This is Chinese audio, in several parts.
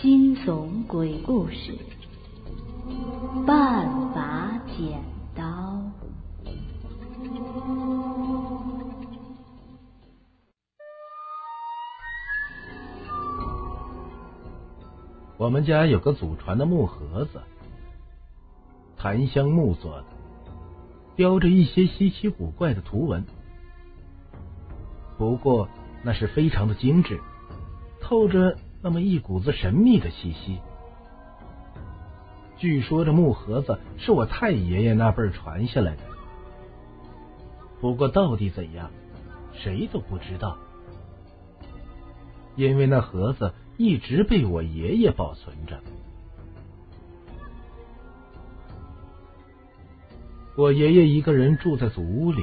惊悚鬼故事，半把剪刀。我们家有个祖传的木盒子，檀香木做的，雕着一些稀奇古怪的图文。不过那是非常的精致，透着那么一股子神秘的气息。据说这木盒子是我太爷爷那辈传下来的，不过到底怎样，谁都不知道，因为那盒子。一直被我爷爷保存着。我爷爷一个人住在祖屋里，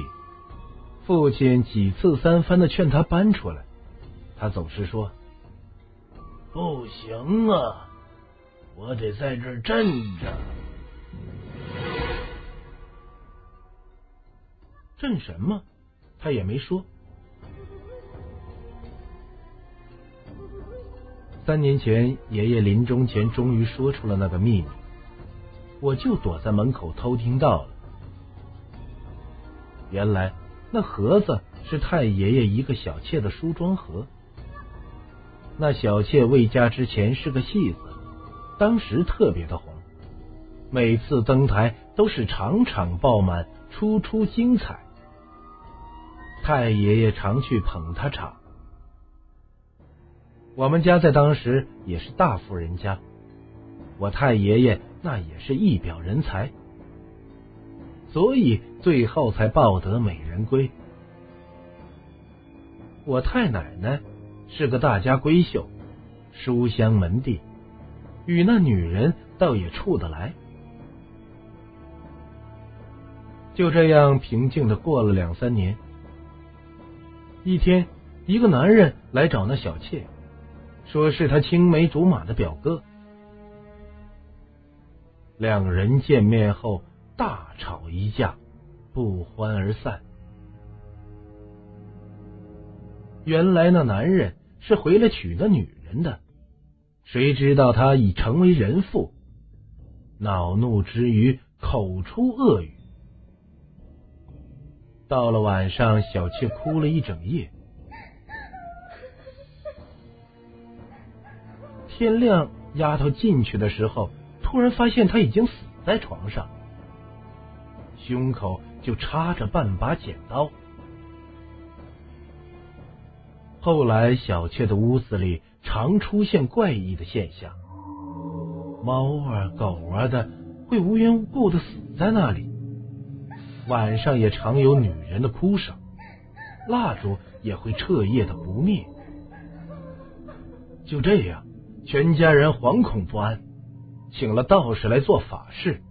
父亲几次三番的劝他搬出来，他总是说：“不行啊，我得在这儿镇着。”镇什么？他也没说。三年前，爷爷临终前终于说出了那个秘密，我就躲在门口偷听到了。原来那盒子是太爷爷一个小妾的梳妆盒。那小妾未嫁之前是个戏子，当时特别的红，每次登台都是场场爆满，出出精彩。太爷爷常去捧她场。我们家在当时也是大富人家，我太爷爷那也是一表人才，所以最后才抱得美人归。我太奶奶是个大家闺秀，书香门第，与那女人倒也处得来。就这样平静的过了两三年，一天，一个男人来找那小妾。说是他青梅竹马的表哥，两人见面后大吵一架，不欢而散。原来那男人是回来娶那女人的，谁知道他已成为人妇，恼怒之余口出恶语。到了晚上，小妾哭了一整夜。天亮，丫头进去的时候，突然发现他已经死在床上，胸口就插着半把剪刀。后来，小妾的屋子里常出现怪异的现象，猫啊狗啊的会无缘无故的死在那里，晚上也常有女人的哭声，蜡烛也会彻夜的不灭。就这样。全家人惶恐不安，请了道士来做法事。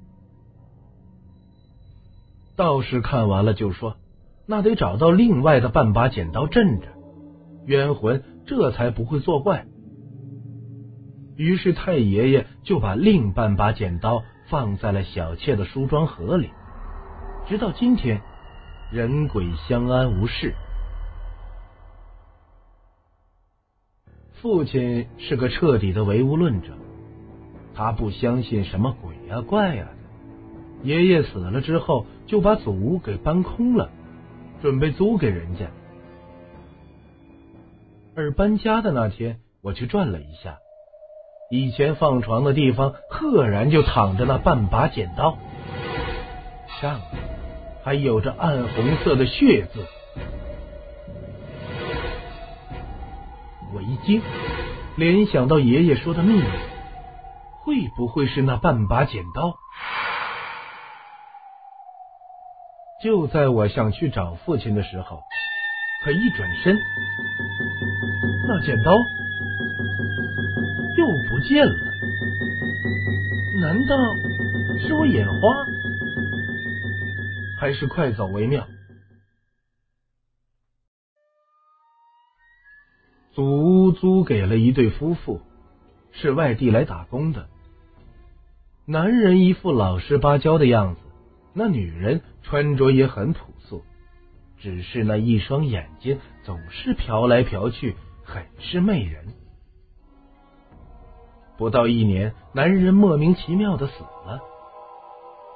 道士看完了就说：“那得找到另外的半把剪刀镇着，冤魂这才不会作怪。”于是太爷爷就把另半把剪刀放在了小妾的梳妆盒里，直到今天，人鬼相安无事。父亲是个彻底的唯物论者，他不相信什么鬼呀怪呀的。爷爷死了之后，就把祖屋给搬空了，准备租给人家。而搬家的那天，我去转了一下，以前放床的地方，赫然就躺着那半把剪刀，上面还有着暗红色的血渍。我一惊，联想到爷爷说的秘密，会不会是那半把剪刀？就在我想去找父亲的时候，可一转身，那剪刀又不见了。难道是我眼花？还是快走为妙？祖屋租给了一对夫妇，是外地来打工的。男人一副老实巴交的样子，那女人穿着也很朴素，只是那一双眼睛总是瞟来瞟去，很是媚人。不到一年，男人莫名其妙的死了，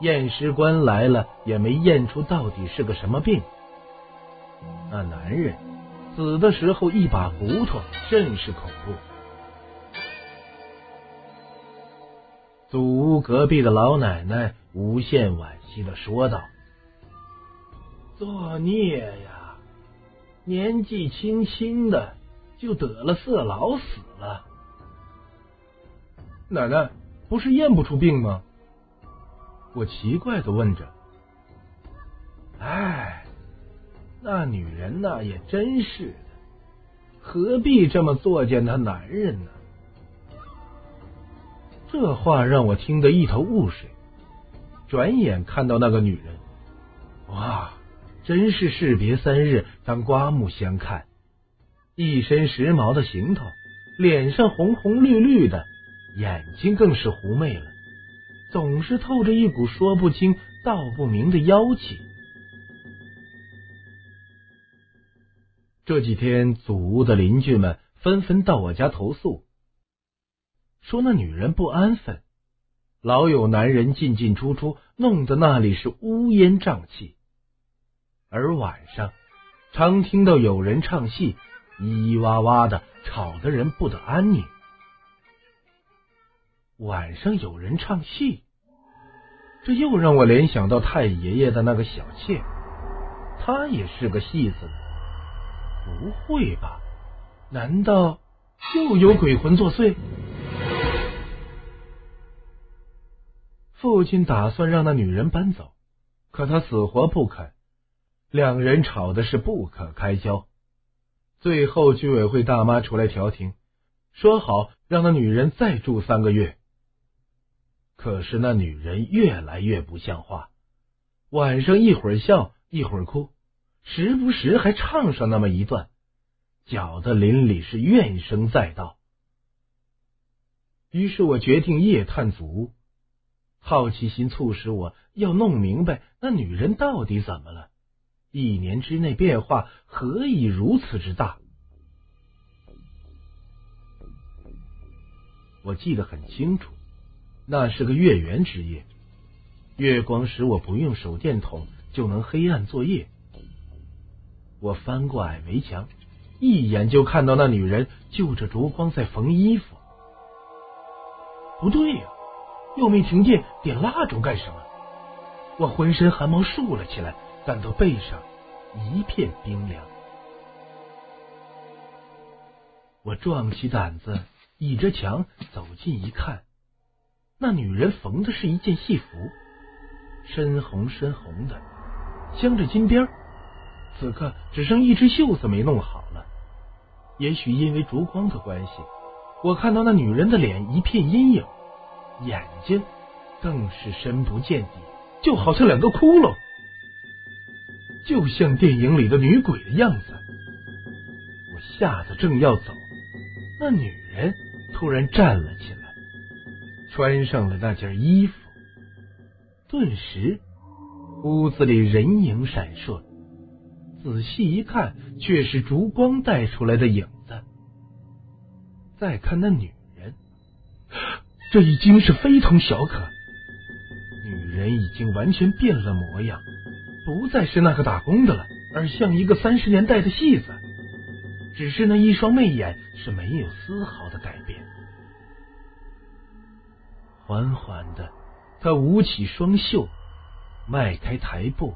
验尸官来了也没验出到底是个什么病。那男人死的时候一把骨头，甚是恐怖。祖屋隔壁的老奶奶无限惋惜的说道：“作孽呀，年纪轻轻的就得了色老死了。”奶奶不是验不出病吗？我奇怪的问着。哎，那女人呐也真是的，何必这么作践她男人呢？这话让我听得一头雾水。转眼看到那个女人，哇，真是士别三日当刮目相看，一身时髦的行头，脸上红红绿绿的，眼睛更是狐媚了，总是透着一股说不清道不明的妖气。这几天，祖屋的邻居们纷纷到我家投诉。说那女人不安分，老有男人进进出出，弄得那里是乌烟瘴气。而晚上常听到有人唱戏，咿咿哇哇的，吵得人不得安宁。晚上有人唱戏，这又让我联想到太爷爷的那个小妾，她也是个戏子。不会吧？难道又有鬼魂作祟？父亲打算让那女人搬走，可他死活不肯，两人吵的是不可开交。最后居委会大妈出来调停，说好让那女人再住三个月。可是那女人越来越不像话，晚上一会儿笑一会儿哭，时不时还唱上那么一段，搅得邻里是怨声载道。于是我决定夜探祖屋。好奇心促使我要弄明白那女人到底怎么了，一年之内变化何以如此之大？我记得很清楚，那是个月圆之夜，月光使我不用手电筒就能黑暗作业。我翻过矮围墙，一眼就看到那女人就着烛光在缝衣服。不对呀！又没停电，点蜡烛干什么？我浑身汗毛竖了起来，感到背上一片冰凉。我壮起胆子，倚着墙走近一看，那女人缝的是一件戏服，深红深红的，镶着金边此刻只剩一只袖子没弄好了。也许因为烛光的关系，我看到那女人的脸一片阴影。眼睛更是深不见底，就好像两个窟窿，就像电影里的女鬼的样子。我吓得正要走，那女人突然站了起来，穿上了那件衣服，顿时屋子里人影闪烁。仔细一看，却是烛光带出来的影子。再看那女。这已经是非同小可，女人已经完全变了模样，不再是那个打工的了，而像一个三十年代的戏子。只是那一双媚眼是没有丝毫的改变。缓缓的，她舞起双袖，迈开台步，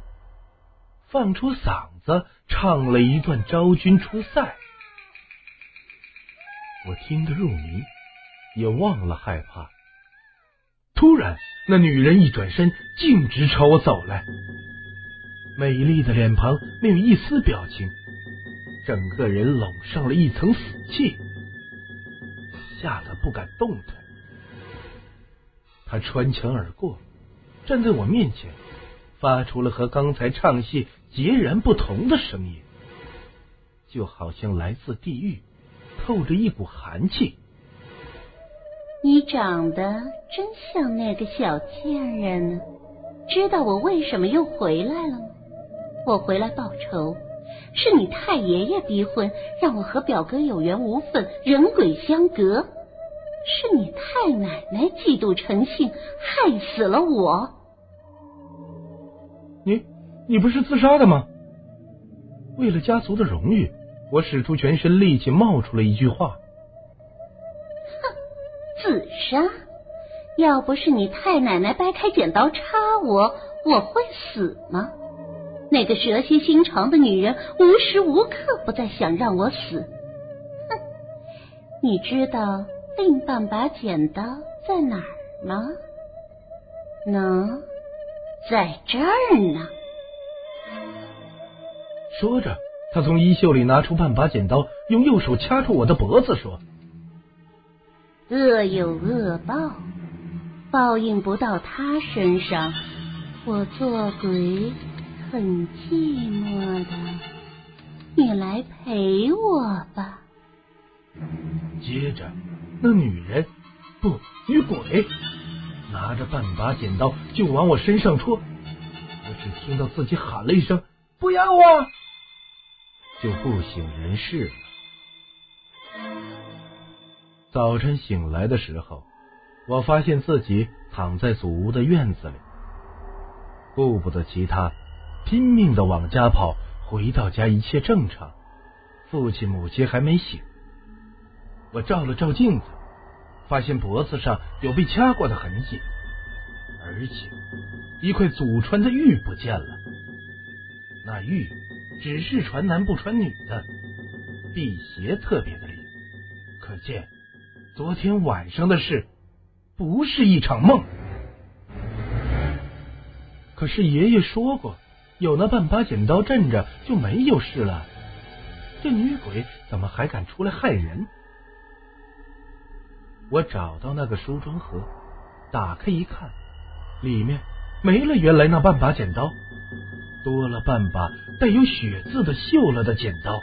放出嗓子唱了一段《昭君出塞》，我听得入迷。也忘了害怕。突然，那女人一转身，径直朝我走来，美丽的脸庞没有一丝表情，整个人笼上了一层死气，吓得不敢动弹。她穿墙而过，站在我面前，发出了和刚才唱戏截然不同的声音，就好像来自地狱，透着一股寒气。你长得真像那个小贱人呢，知道我为什么又回来了吗？我回来报仇。是你太爷爷逼婚，让我和表哥有缘无分，人鬼相隔。是你太奶奶嫉妒成性，害死了我。你，你不是自杀的吗？为了家族的荣誉，我使出全身力气，冒出了一句话。自杀？要不是你太奶奶掰开剪刀插我，我会死吗？那个蛇蝎心肠的女人，无时无刻不在想让我死。哼，你知道另半把剪刀在哪儿吗？喏，在这儿呢。说着，他从衣袖里拿出半把剪刀，用右手掐住我的脖子，说：“恶有恶报，报应不到他身上，我做鬼。”很寂寞的，你来陪我吧。接着，那女人不女鬼拿着半把剪刀就往我身上戳，我只听到自己喊了一声“不要啊”，就不省人事了。早晨醒来的时候，我发现自己躺在祖屋的院子里，顾不得其他。拼命的往家跑，回到家一切正常，父亲母亲还没醒。我照了照镜子，发现脖子上有被掐过的痕迹，而且一块祖传的玉不见了。那玉只是传男不传女的，辟邪特别的灵，可见昨天晚上的事不是一场梦。可是爷爷说过。有那半把剪刀镇着就没有事了，这女鬼怎么还敢出来害人？我找到那个梳妆盒，打开一看，里面没了原来那半把剪刀，多了半把带有血渍的锈了的剪刀。